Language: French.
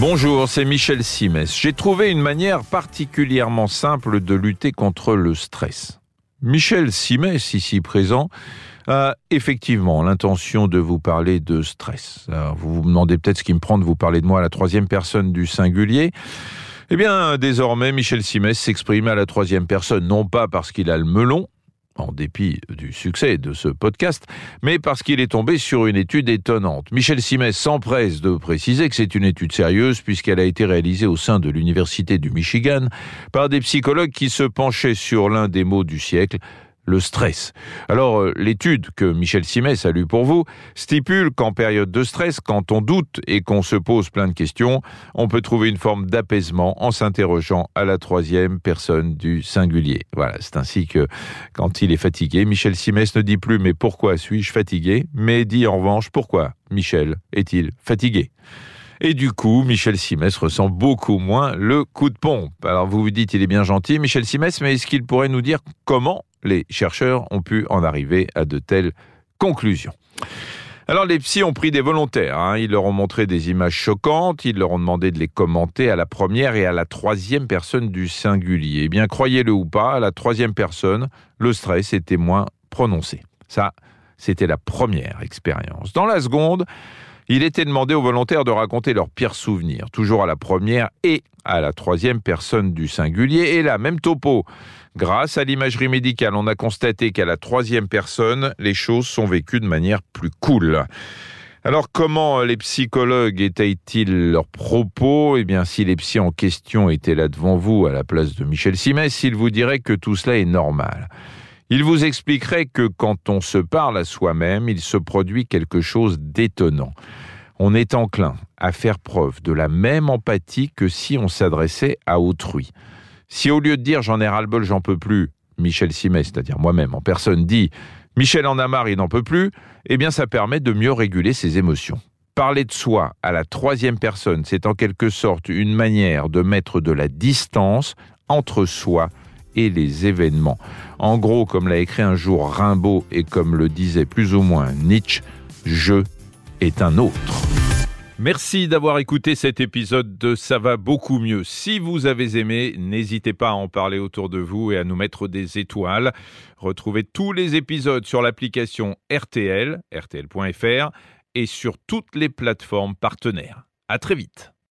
Bonjour, c'est Michel Simès. J'ai trouvé une manière particulièrement simple de lutter contre le stress. Michel Simès, ici présent, a effectivement l'intention de vous parler de stress. vous vous demandez peut-être ce qui me prend de vous parler de moi à la troisième personne du singulier. Eh bien, désormais, Michel Simès s'exprime à la troisième personne, non pas parce qu'il a le melon, en dépit du succès de ce podcast, mais parce qu'il est tombé sur une étude étonnante. Michel Simès s'empresse de préciser que c'est une étude sérieuse puisqu'elle a été réalisée au sein de l'Université du Michigan par des psychologues qui se penchaient sur l'un des mots du siècle, le stress. Alors, euh, l'étude que Michel Simès a lue pour vous stipule qu'en période de stress, quand on doute et qu'on se pose plein de questions, on peut trouver une forme d'apaisement en s'interrogeant à la troisième personne du singulier. Voilà, c'est ainsi que quand il est fatigué, Michel Simès ne dit plus mais pourquoi suis-je fatigué, mais dit en revanche pourquoi Michel est-il fatigué? Et du coup, Michel Simès ressent beaucoup moins le coup de pompe. Alors vous vous dites, il est bien gentil, Michel Simès, mais est-ce qu'il pourrait nous dire comment les chercheurs ont pu en arriver à de telles conclusions alors les psys ont pris des volontaires, hein. ils leur ont montré des images choquantes, ils leur ont demandé de les commenter à la première et à la troisième personne du singulier. Eh bien croyez-le ou pas, à la troisième personne, le stress était moins prononcé. Ça, c'était la première expérience. Dans la seconde, il était demandé aux volontaires de raconter leurs pires souvenirs, toujours à la première et à la troisième personne du singulier, et la même topo. Grâce à l'imagerie médicale, on a constaté qu'à la troisième personne, les choses sont vécues de manière plus cool. Alors comment les psychologues étayent-ils leurs propos? Eh bien, si les psys en question étaient là devant vous à la place de Michel Simès, ils vous diraient que tout cela est normal. Il vous expliquerait que quand on se parle à soi-même, il se produit quelque chose d'étonnant. On est enclin à faire preuve de la même empathie que si on s'adressait à autrui. Si au lieu de dire j'en ai ras-le-bol, j'en peux plus, Michel Simet, c'est-à-dire moi-même en personne, dit Michel en a marre, il n'en peut plus, eh bien ça permet de mieux réguler ses émotions. Parler de soi à la troisième personne, c'est en quelque sorte une manière de mettre de la distance entre soi et les événements. En gros, comme l'a écrit un jour Rimbaud et comme le disait plus ou moins Nietzsche, je est un autre. Merci d'avoir écouté cet épisode de Ça va beaucoup mieux. Si vous avez aimé, n'hésitez pas à en parler autour de vous et à nous mettre des étoiles. Retrouvez tous les épisodes sur l'application RTL, rtl.fr et sur toutes les plateformes partenaires. À très vite.